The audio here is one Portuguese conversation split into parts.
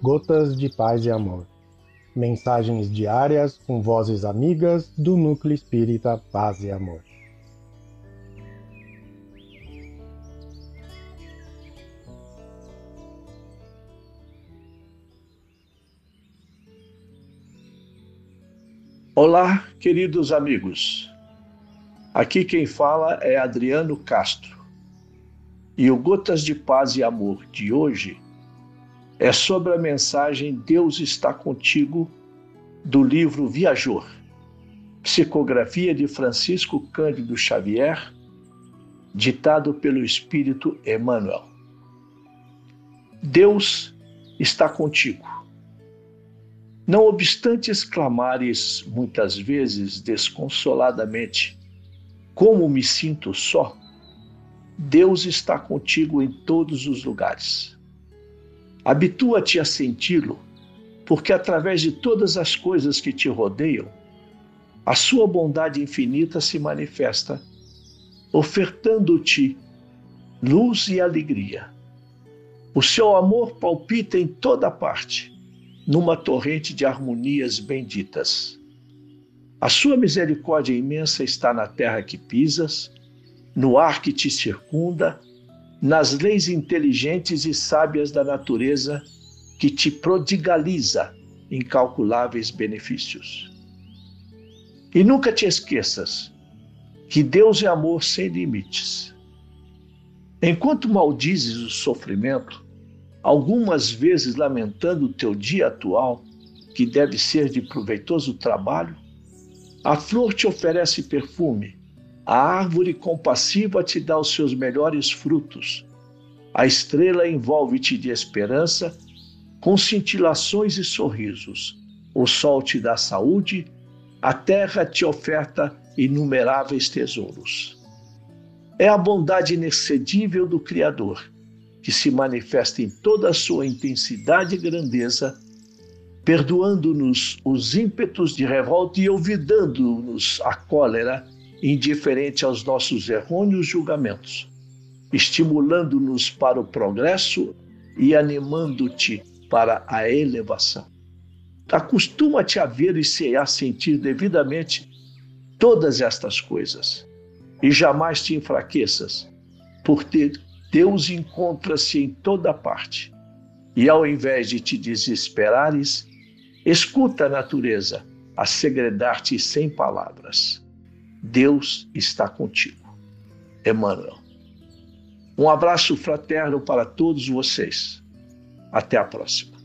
Gotas de Paz e Amor. Mensagens diárias com vozes amigas do Núcleo Espírita Paz e Amor. Olá, queridos amigos. Aqui quem fala é Adriano Castro. E o Gotas de Paz e Amor de hoje é sobre a mensagem Deus está contigo do livro Viajor, psicografia de Francisco Cândido Xavier, ditado pelo Espírito Emmanuel. Deus está contigo. Não obstante exclamares muitas vezes desconsoladamente: Como me sinto só! Deus está contigo em todos os lugares. Habitua-te a senti-lo, porque através de todas as coisas que te rodeiam, a sua bondade infinita se manifesta, ofertando-te luz e alegria. O seu amor palpita em toda parte, numa torrente de harmonias benditas. A sua misericórdia imensa está na terra que pisas, no ar que te circunda nas leis inteligentes e sábias da natureza que te prodigaliza incalculáveis benefícios. E nunca te esqueças que Deus é amor sem limites. Enquanto maldizes o sofrimento, algumas vezes lamentando o teu dia atual, que deve ser de proveitoso trabalho, a flor te oferece perfume a árvore compassiva te dá os seus melhores frutos. A estrela envolve-te de esperança, com cintilações e sorrisos. O sol te dá saúde, a terra te oferta inumeráveis tesouros. É a bondade inexcedível do Criador, que se manifesta em toda a sua intensidade e grandeza, perdoando-nos os ímpetos de revolta e olvidando-nos a cólera indiferente aos nossos errôneos julgamentos, estimulando-nos para o progresso e animando-te para a elevação. Acostuma-te a ver e a sentir devidamente todas estas coisas, e jamais te enfraqueças, porque Deus encontra-se em toda parte. E ao invés de te desesperares, escuta a natureza a segredar-te sem palavras. Deus está contigo. Emmanuel. Um abraço fraterno para todos vocês. Até a próxima.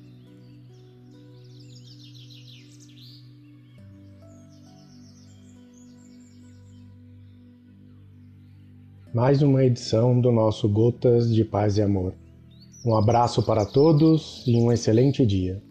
Mais uma edição do nosso Gotas de Paz e Amor. Um abraço para todos e um excelente dia.